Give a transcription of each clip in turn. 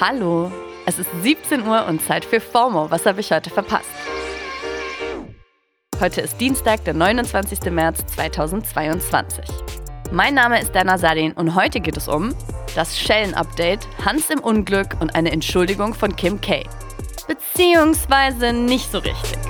Hallo, es ist 17 Uhr und Zeit für FOMO. Was habe ich heute verpasst? Heute ist Dienstag, der 29. März 2022. Mein Name ist Dana Sadin und heute geht es um das Schellen-Update, Hans im Unglück und eine Entschuldigung von Kim K. Beziehungsweise nicht so richtig.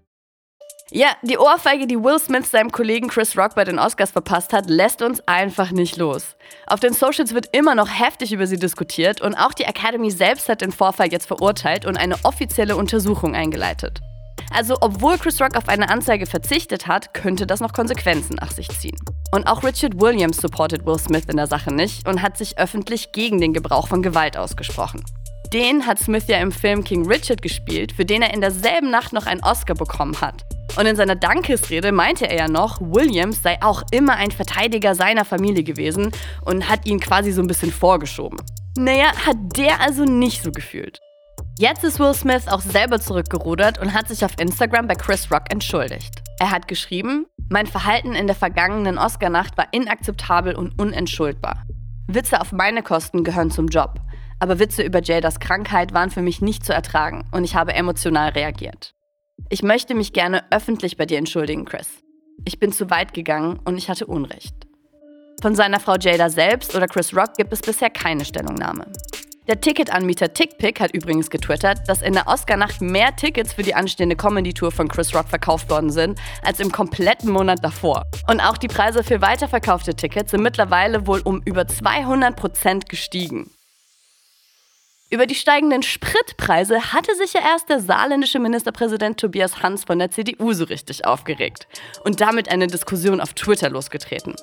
Ja, die Ohrfeige, die Will Smith seinem Kollegen Chris Rock bei den Oscars verpasst hat, lässt uns einfach nicht los. Auf den Socials wird immer noch heftig über sie diskutiert und auch die Academy selbst hat den Vorfall jetzt verurteilt und eine offizielle Untersuchung eingeleitet. Also, obwohl Chris Rock auf eine Anzeige verzichtet hat, könnte das noch Konsequenzen nach sich ziehen. Und auch Richard Williams supportet Will Smith in der Sache nicht und hat sich öffentlich gegen den Gebrauch von Gewalt ausgesprochen. Den hat Smith ja im Film King Richard gespielt, für den er in derselben Nacht noch einen Oscar bekommen hat. Und in seiner Dankesrede meinte er ja noch, Williams sei auch immer ein Verteidiger seiner Familie gewesen und hat ihn quasi so ein bisschen vorgeschoben. Naja, hat der also nicht so gefühlt. Jetzt ist Will Smith auch selber zurückgerudert und hat sich auf Instagram bei Chris Rock entschuldigt. Er hat geschrieben, mein Verhalten in der vergangenen Oscarnacht war inakzeptabel und unentschuldbar. Witze auf meine Kosten gehören zum Job. Aber Witze über Jadas Krankheit waren für mich nicht zu ertragen und ich habe emotional reagiert. Ich möchte mich gerne öffentlich bei dir entschuldigen, Chris. Ich bin zu weit gegangen und ich hatte Unrecht. Von seiner Frau Jada selbst oder Chris Rock gibt es bisher keine Stellungnahme. Der Ticketanbieter TickPick hat übrigens getwittert, dass in der Oscar-Nacht mehr Tickets für die anstehende Comedy-Tour von Chris Rock verkauft worden sind als im kompletten Monat davor. Und auch die Preise für weiterverkaufte Tickets sind mittlerweile wohl um über 200 Prozent gestiegen. Über die steigenden Spritpreise hatte sich ja erst der saarländische Ministerpräsident Tobias Hans von der CDU so richtig aufgeregt und damit eine Diskussion auf Twitter losgetreten.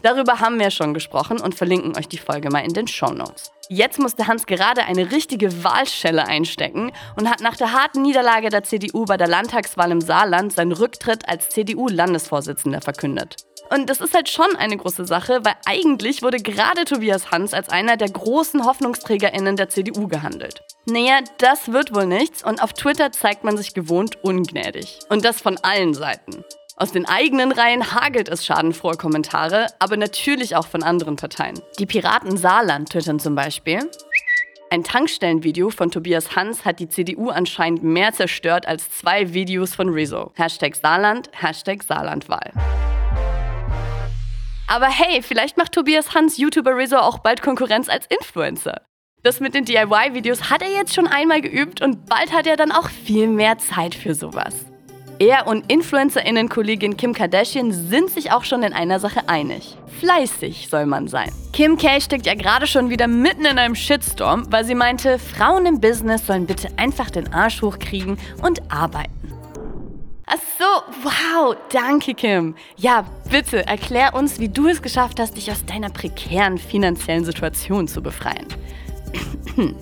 Darüber haben wir schon gesprochen und verlinken euch die Folge mal in den Show Notes. Jetzt musste Hans gerade eine richtige Wahlschelle einstecken und hat nach der harten Niederlage der CDU bei der Landtagswahl im Saarland seinen Rücktritt als CDU-Landesvorsitzender verkündet. Und das ist halt schon eine große Sache, weil eigentlich wurde gerade Tobias Hans als einer der großen HoffnungsträgerInnen der CDU gehandelt. Naja, das wird wohl nichts und auf Twitter zeigt man sich gewohnt ungnädig. Und das von allen Seiten. Aus den eigenen Reihen hagelt es schadenfrohe Kommentare, aber natürlich auch von anderen Parteien. Die Piraten Saarland twittern zum Beispiel. Ein Tankstellenvideo von Tobias Hans hat die CDU anscheinend mehr zerstört als zwei Videos von Rezo. Hashtag Saarland, Hashtag Saarlandwahl. Aber hey, vielleicht macht Tobias Hans YouTuber Rizzo auch bald Konkurrenz als Influencer. Das mit den DIY-Videos hat er jetzt schon einmal geübt und bald hat er dann auch viel mehr Zeit für sowas. Er und InfluencerInnen-Kollegin Kim Kardashian sind sich auch schon in einer Sache einig. Fleißig soll man sein. Kim K steckt ja gerade schon wieder mitten in einem Shitstorm, weil sie meinte, Frauen im Business sollen bitte einfach den Arsch hochkriegen und arbeiten. Ach so, wow, danke Kim. Ja, bitte erklär uns, wie du es geschafft hast, dich aus deiner prekären finanziellen Situation zu befreien.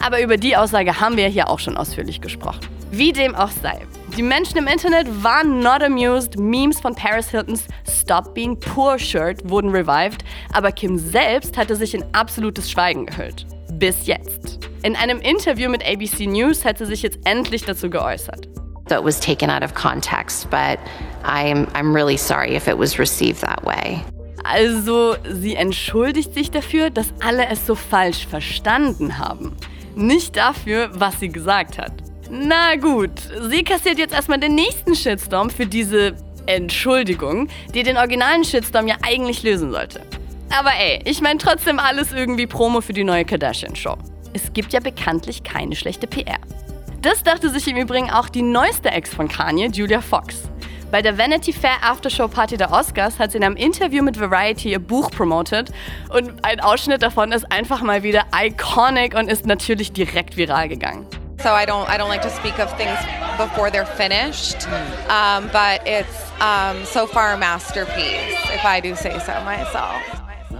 Aber über die Aussage haben wir hier auch schon ausführlich gesprochen. Wie dem auch sei. Die Menschen im Internet waren not amused. Memes von Paris Hiltons Stop Being Poor Shirt wurden revived, aber Kim selbst hatte sich in absolutes Schweigen gehüllt. Bis jetzt. In einem Interview mit ABC News hat sie sich jetzt endlich dazu geäußert. That was taken out of context, but I'm, I'm really sorry if it was received that way. Also, sie entschuldigt sich dafür, dass alle es so falsch verstanden haben. Nicht dafür, was sie gesagt hat. Na gut, sie kassiert jetzt erstmal den nächsten Shitstorm für diese Entschuldigung, die den originalen Shitstorm ja eigentlich lösen sollte. Aber ey, ich meine trotzdem alles irgendwie Promo für die neue Kardashian-Show. Es gibt ja bekanntlich keine schlechte PR. Das dachte sich im Übrigen auch die neueste Ex von Kanye, Julia Fox. Bei der Vanity Fair Aftershow Party der Oscars hat sie in einem Interview mit Variety ihr Buch promotet und ein Ausschnitt davon ist einfach mal wieder iconic und ist natürlich direkt viral gegangen. so I don't I don't like to speak of things before they're finished. Um, but it's um, so far a masterpiece, if I do say so myself.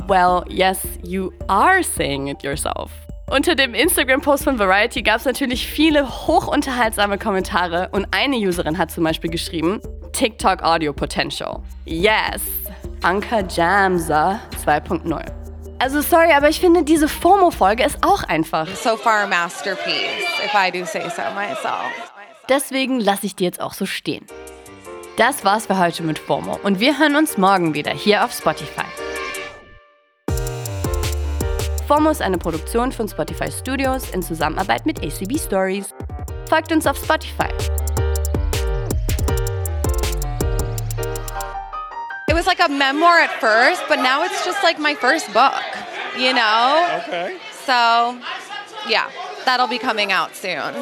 Well, yes, you are saying it yourself. Unter dem Instagram-Post von Variety gab es natürlich viele hochunterhaltsame Kommentare und eine Userin hat zum Beispiel geschrieben, TikTok Audio Potential. Yes, Anka Jamsa 2.0. Also sorry, aber ich finde, diese FOMO-Folge ist auch einfach. So far a masterpiece, if I do say so myself. Deswegen lasse ich die jetzt auch so stehen. Das war's für heute mit FOMO und wir hören uns morgen wieder hier auf Spotify. FOMO eine Produktion von Spotify Studios in Zusammenarbeit mit ACB Stories. Folgt uns auf Spotify. It was like a memoir at first, but now it's just like my first book, you know? Okay. So, yeah, that'll be coming out soon.